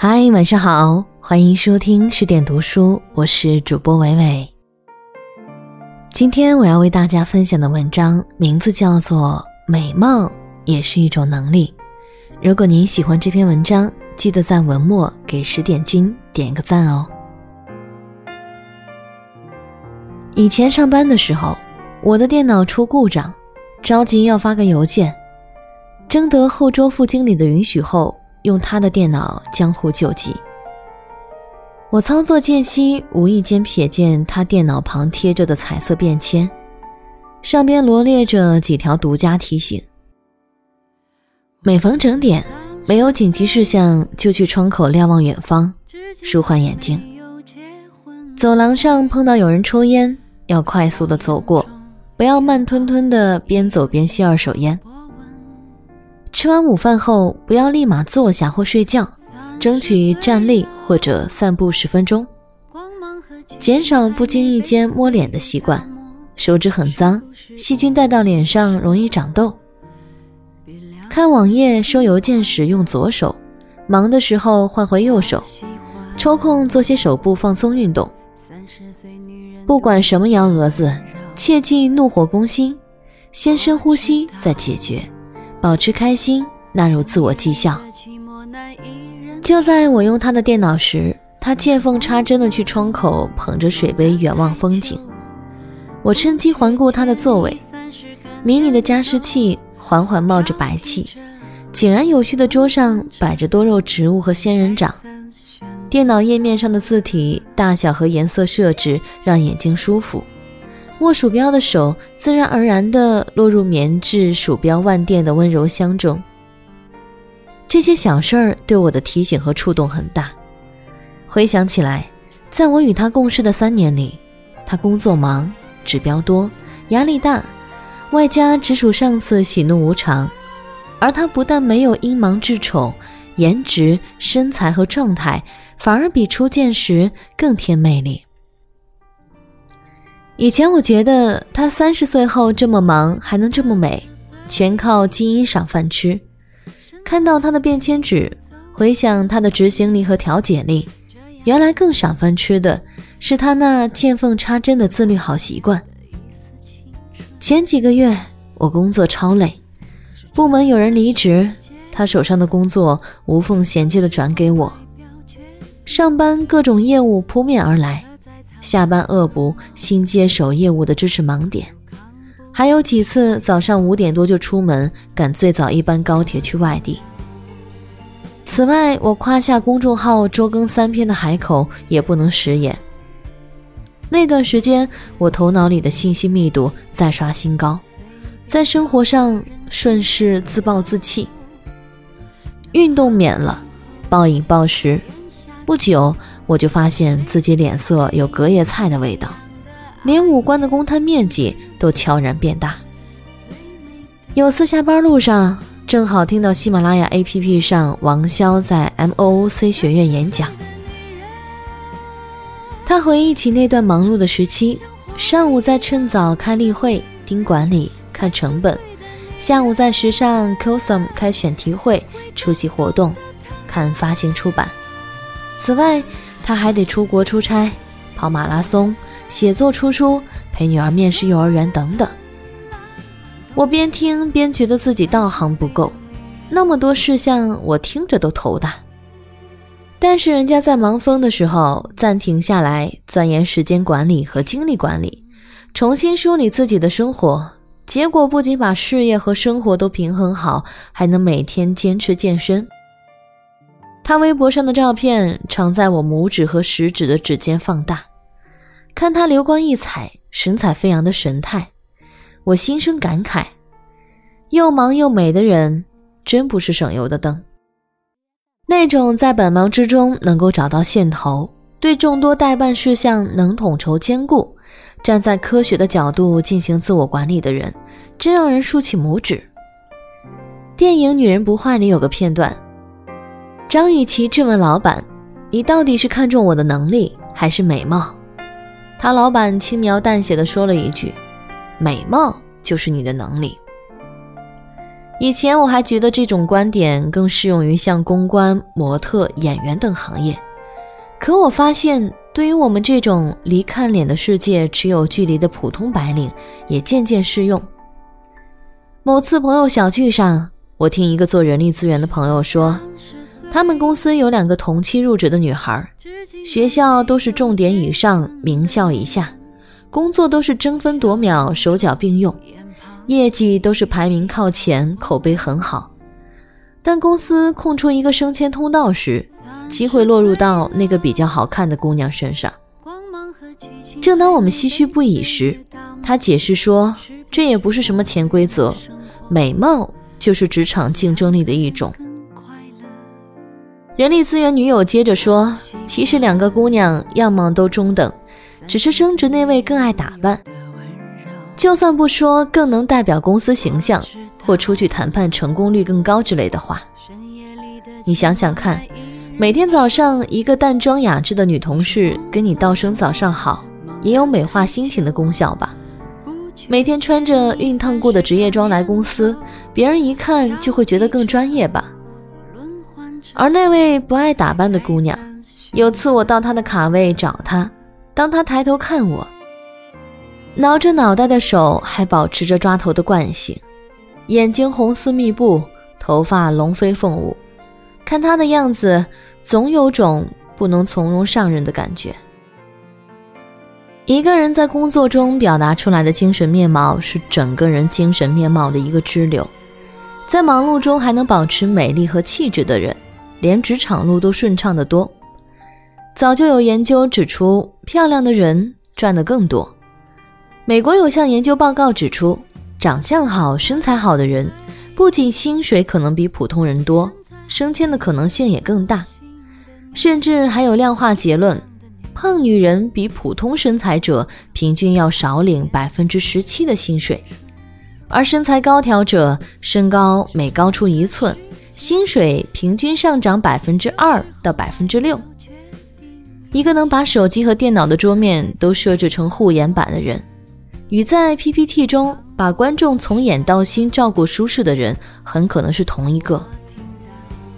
嗨，晚上好，欢迎收听十点读书，我是主播伟伟。今天我要为大家分享的文章名字叫做《美貌也是一种能力》。如果您喜欢这篇文章，记得在文末给十点君点个赞哦。以前上班的时候，我的电脑出故障，着急要发个邮件，征得后周副经理的允许后。用他的电脑江湖救急。我操作间隙，无意间瞥见他电脑旁贴着的彩色便签，上边罗列着几条独家提醒：每逢整点，没有紧急事项就去窗口瞭望远方，舒缓眼睛；走廊上碰到有人抽烟，要快速的走过，不要慢吞吞的边走边吸二手烟。吃完午饭后，不要立马坐下或睡觉，争取站立或者散步十分钟，减少不经意间摸脸的习惯。手指很脏，细菌带到脸上容易长痘。看网页、收邮件时用左手，忙的时候换回右手，抽空做些手部放松运动。不管什么幺蛾子，切忌怒火攻心，先深呼吸再解决。保持开心，纳入自我绩效。就在我用他的电脑时，他见缝插针的去窗口捧着水杯远望风景。我趁机环顾他的座位，迷你的加湿器缓缓冒着白气，井然有序的桌上摆着多肉植物和仙人掌。电脑页面上的字体大小和颜色设置让眼睛舒服。握鼠标的手自然而然地落入棉质鼠标腕垫的温柔乡中。这些小事儿对我的提醒和触动很大。回想起来，在我与他共事的三年里，他工作忙、指标多、压力大，外加直属上司喜怒无常，而他不但没有因忙致丑，颜值、身材和状态反而比初见时更添魅力。以前我觉得他三十岁后这么忙还能这么美，全靠基因赏饭吃。看到他的便签纸，回想他的执行力和调解力，原来更赏饭吃的是他那见缝插针的自律好习惯。前几个月我工作超累，部门有人离职，他手上的工作无缝衔接的转给我，上班各种业务扑面而来。下班恶补新接手业务的知识盲点，还有几次早上五点多就出门，赶最早一班高铁去外地。此外，我夸下公众号周更三篇的海口也不能食言。那段时间，我头脑里的信息密度再刷新高，在生活上顺势自暴自弃。运动免了，暴饮暴食，不久。我就发现自己脸色有隔夜菜的味道，连五官的公摊面积都悄然变大。有次下班路上，正好听到喜马拉雅 APP 上王潇在 MOOC 学院演讲。他回忆起那段忙碌的时期：上午在趁早开例会、盯管理、看成本；下午在时尚 COSM 开选题会、出席活动、看发行出版。此外，他还得出国出差、跑马拉松、写作出书、陪女儿面试幼儿园等等。我边听边觉得自己道行不够，那么多事项我听着都头大。但是人家在忙疯的时候暂停下来，钻研时间管理和精力管理，重新梳理自己的生活，结果不仅把事业和生活都平衡好，还能每天坚持健身。他微博上的照片常在我拇指和食指的指尖放大，看他流光溢彩、神采飞扬的神态，我心生感慨：又忙又美的人，真不是省油的灯。那种在百忙之中能够找到线头，对众多代办事项能统筹兼顾，站在科学的角度进行自我管理的人，真让人竖起拇指。电影《女人不坏》里有个片段。张雨绮质问老板：“你到底是看中我的能力还是美貌？”他老板轻描淡写的说了一句：“美貌就是你的能力。”以前我还觉得这种观点更适用于像公关、模特、演员等行业，可我发现，对于我们这种离看脸的世界只有距离的普通白领，也渐渐适用。某次朋友小聚上，我听一个做人力资源的朋友说，他们公司有两个同期入职的女孩，学校都是重点以上，名校以下，工作都是争分夺秒，手脚并用。业绩都是排名靠前，口碑很好，但公司空出一个升迁通道时，机会落入到那个比较好看的姑娘身上。正当我们唏嘘不已时，他解释说，这也不是什么潜规则，美貌就是职场竞争力的一种。人力资源女友接着说，其实两个姑娘样貌都中等，只是升职那位更爱打扮。就算不说更能代表公司形象，或出去谈判成功率更高之类的话，你想想看，每天早上一个淡妆雅致的女同事跟你道声早上好，也有美化心情的功效吧？每天穿着熨烫过的职业装来公司，别人一看就会觉得更专业吧？而那位不爱打扮的姑娘，有次我到她的卡位找她，当她抬头看我。挠着脑袋的手还保持着抓头的惯性，眼睛红丝密布，头发龙飞凤舞，看她的样子，总有种不能从容上任的感觉。一个人在工作中表达出来的精神面貌，是整个人精神面貌的一个支流。在忙碌中还能保持美丽和气质的人，连职场路都顺畅得多。早就有研究指出，漂亮的人赚得更多。美国有项研究报告指出，长相好、身材好的人，不仅薪水可能比普通人多，升迁的可能性也更大。甚至还有量化结论：胖女人比普通身材者平均要少领百分之十七的薪水，而身材高挑者，身高每高出一寸，薪水平均上涨百分之二到百分之六。一个能把手机和电脑的桌面都设置成护眼板的人。与在 PPT 中把观众从眼到心照顾舒适的人，很可能是同一个。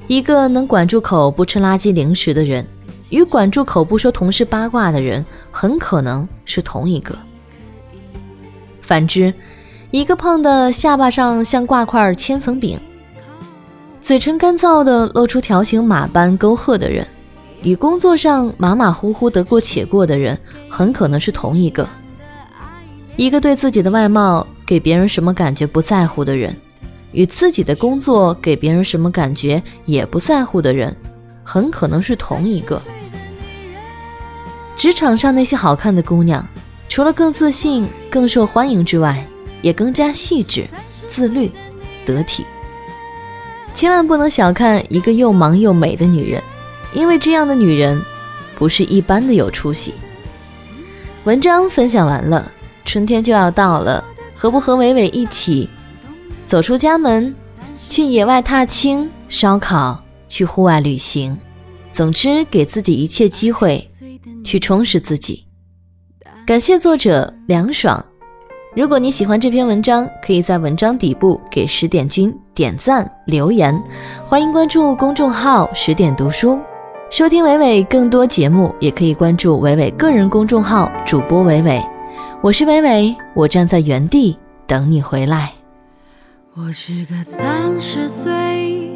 一个能管住口不吃垃圾零食的人，与管住口不说同事八卦的人，很可能是同一个。反之，一个胖的下巴上像挂块千层饼，嘴唇干燥的露出条形码般沟壑的人，与工作上马马虎虎得过且过的人，很可能是同一个。一个对自己的外貌给别人什么感觉不在乎的人，与自己的工作给别人什么感觉也不在乎的人，很可能是同一个。职场上那些好看的姑娘，除了更自信、更受欢迎之外，也更加细致、自律、得体。千万不能小看一个又忙又美的女人，因为这样的女人，不是一般的有出息。文章分享完了。春天就要到了，何不和伟伟一起走出家门，去野外踏青、烧烤，去户外旅行？总之，给自己一切机会，去充实自己。感谢作者凉爽。如果你喜欢这篇文章，可以在文章底部给十点君点赞留言。欢迎关注公众号“十点读书”，收听伟伟更多节目，也可以关注伟伟个人公众号主播伟伟。我是伟伟，我站在原地等你回来。我是个三十岁，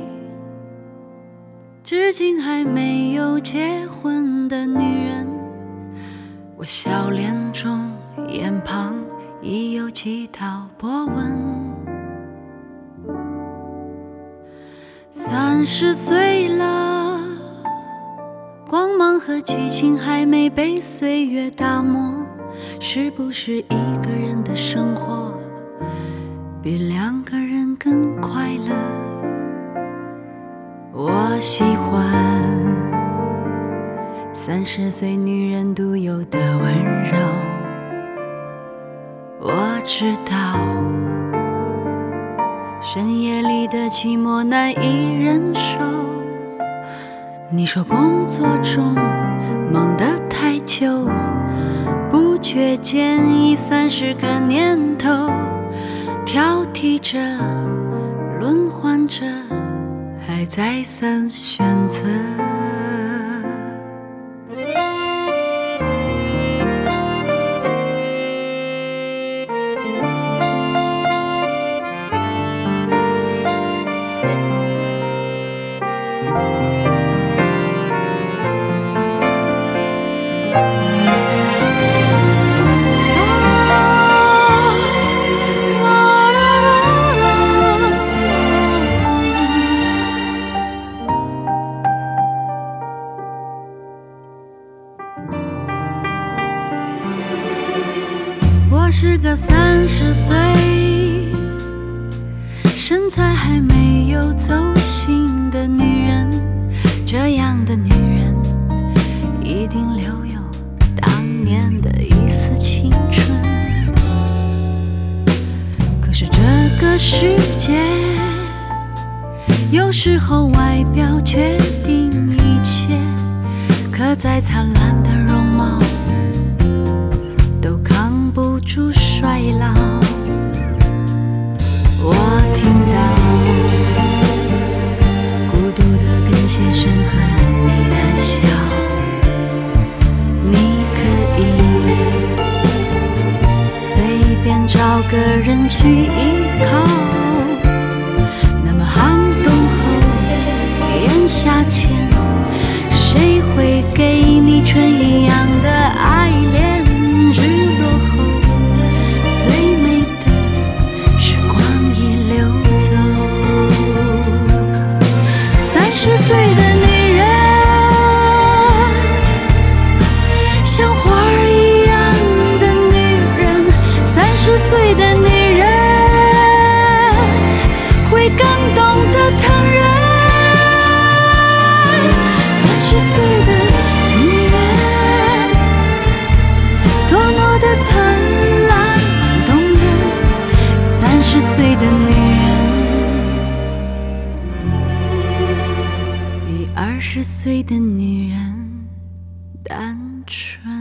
至今还没有结婚的女人。我笑脸中眼旁已有几道波纹。三十岁了，光芒和激情还没被岁月打磨。是不是一个人的生活比两个人更快乐？我喜欢三十岁女人独有的温柔。我知道深夜你的寂寞难以忍受。你说工作中忙得太久，不觉间已三十个年头，挑剔着，轮换着，还再三选择。一定留有当年的一丝青春。可是这个世界有时候外表决定一切可再灿烂的容貌都扛不住衰老。我听到 души и 岁的女人单纯。